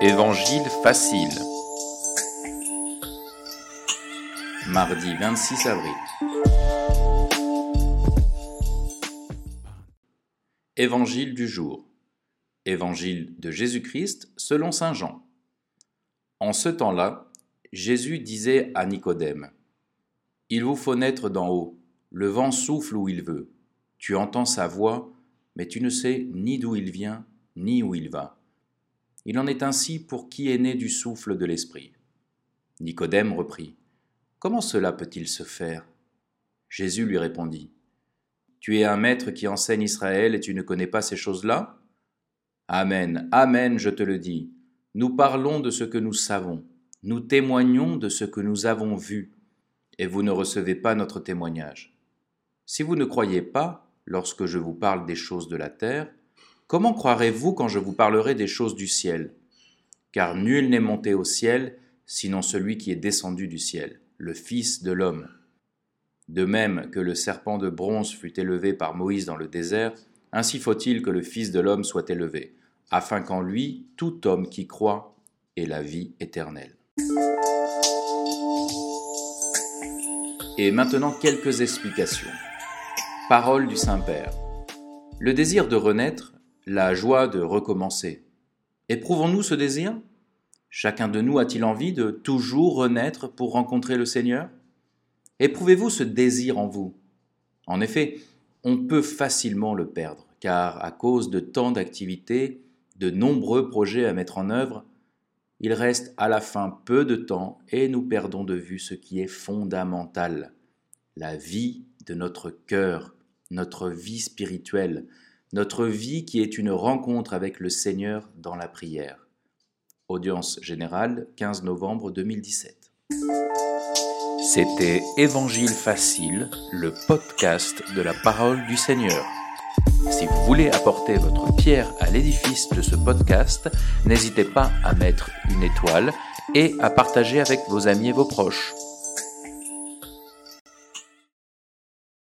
Évangile facile. Mardi 26 avril. Évangile du jour. Évangile de Jésus-Christ selon Saint Jean. En ce temps-là, Jésus disait à Nicodème, Il vous faut naître d'en haut, le vent souffle où il veut, tu entends sa voix, mais tu ne sais ni d'où il vient, ni où il va. Il en est ainsi pour qui est né du souffle de l'Esprit. Nicodème reprit. Comment cela peut-il se faire? Jésus lui répondit. Tu es un maître qui enseigne Israël et tu ne connais pas ces choses-là? Amen, Amen, je te le dis. Nous parlons de ce que nous savons, nous témoignons de ce que nous avons vu, et vous ne recevez pas notre témoignage. Si vous ne croyez pas lorsque je vous parle des choses de la terre, Comment croirez-vous quand je vous parlerai des choses du ciel? Car nul n'est monté au ciel, sinon celui qui est descendu du ciel, le Fils de l'homme. De même que le serpent de bronze fut élevé par Moïse dans le désert, ainsi faut-il que le Fils de l'homme soit élevé, afin qu'en lui tout homme qui croit ait la vie éternelle. Et maintenant quelques explications. Parole du Saint-Père. Le désir de renaître la joie de recommencer. Éprouvons-nous ce désir? Chacun de nous a-t-il envie de toujours renaître pour rencontrer le Seigneur? Éprouvez-vous ce désir en vous? En effet, on peut facilement le perdre, car à cause de tant d'activités, de nombreux projets à mettre en œuvre, il reste à la fin peu de temps et nous perdons de vue ce qui est fondamental, la vie de notre cœur, notre vie spirituelle, notre vie qui est une rencontre avec le Seigneur dans la prière. Audience générale, 15 novembre 2017. C'était Évangile facile, le podcast de la parole du Seigneur. Si vous voulez apporter votre pierre à l'édifice de ce podcast, n'hésitez pas à mettre une étoile et à partager avec vos amis et vos proches.